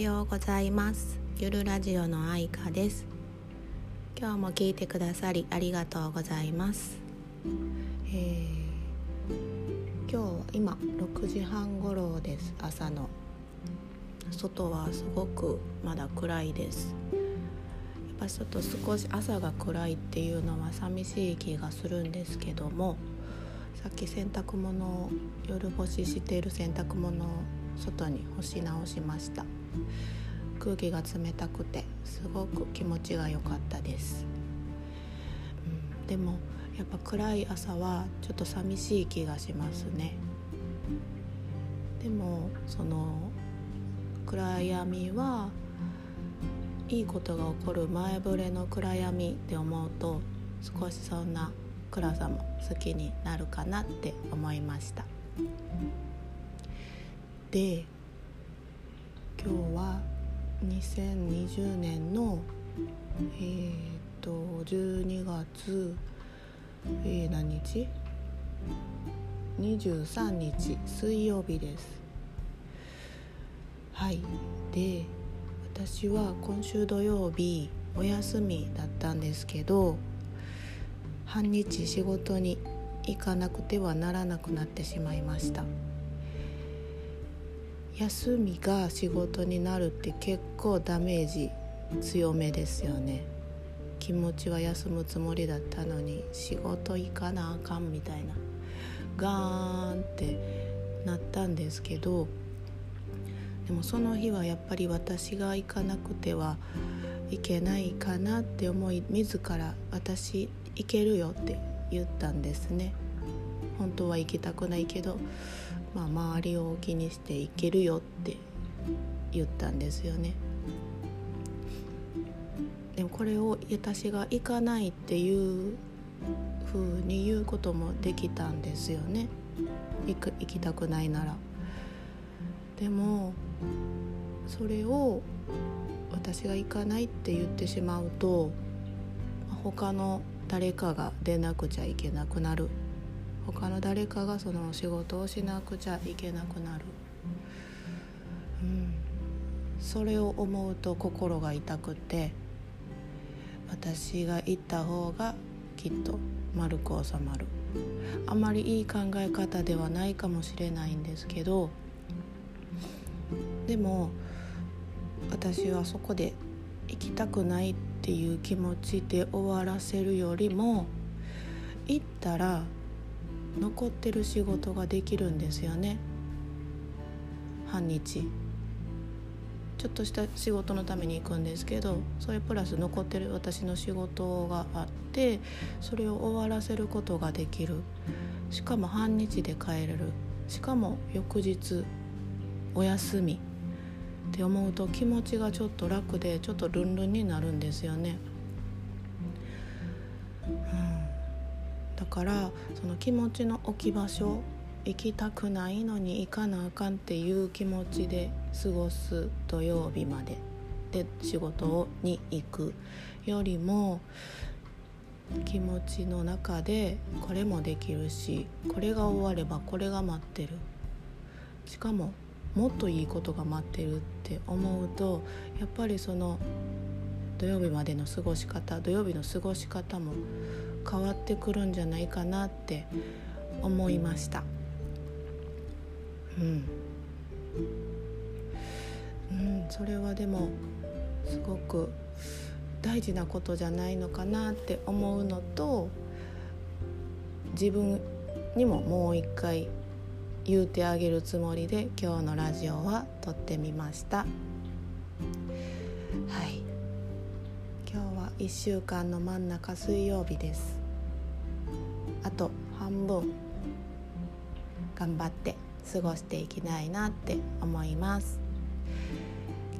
ようございます。ゆるラジオの愛花です。今日も聞いてくださりありがとうございます、えー、今日は今6時半頃です。朝の。外はすごくまだ暗いです。やっぱちょっと少し朝が暗いっていうのは寂しい気がするんですけどもさっき洗濯物夜干ししている洗濯物を外に干し直しました。空気が冷たくてすごく気持ちが良かったです、うん、でもやっぱ暗い朝はちょっと寂しい気がしますね。でもその暗闇はいいことが起こる前触れの暗闇って思うと少しそんな暗さも好きになるかなって思いました。で今日は2020年のえー、っと12月、えー、何日 ?23 日水曜日です。はい。で私は今週土曜日お休みだったんですけど半日仕事に行かなくてはならなくなってしまいました。休みが仕事になるって結構ダメージ強めですよね。気持ちは休むつもりだったのに仕事行かなあかんみたいな。ガーンってなったんですけどでもその日はやっぱり私が行かなくてはいけないかなって思い自ら私行けるよって言ったんですね。本当は行きたくないけどまあ、周りを気にしていけるよって言ったんですよね。でもこれを私が行かないっていうふうに言うこともできたんですよね行く行きたくないなら。でもそれを私が行かないって言ってしまうと他の誰かが出なくちゃいけなくなる他の誰かがその仕事をしなくちゃいけなくなる、うん、それを思うと心が痛くて私が行った方がきっと丸く収まる。あまりいい考え方ではないかもしれないんですけどでも私はそこで行きたくないっていう気持ちで終わらせるよりも行ったら残ってる仕事ができるんですよね。半日。ちょっとした仕事のために行くんですけどそれプラス残ってる私の仕事があってそれを終わらせることができる。しかも半日で帰れる。しかも翌日お休み。って思うと気持ちがちょっと楽でちょっとルンルンになるんですよね。からその気持ちの置き場所行きたくないのに行かなあかんっていう気持ちで過ごす土曜日まで。で仕事に行くよりも気持ちの中でこれもできるしこれが終わればこれが待ってる。しかももっといいことが待ってるって思うとやっぱりその土曜日までの過ごし方土曜日の過ごし方も変わってくるんじゃないかなって思いました。うん、うん、それはでもすごく大事なことじゃないのかなって思うのと自分にももう一回言うてあげるつもりで今日のラジオは撮ってみました。はい。今日は1週間の真ん中水曜日です。あと半分頑張って過ごしていきたいなって思います。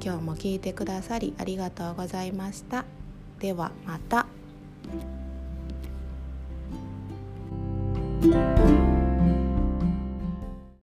今日も聞いてくださりありがとうございました。ではまた。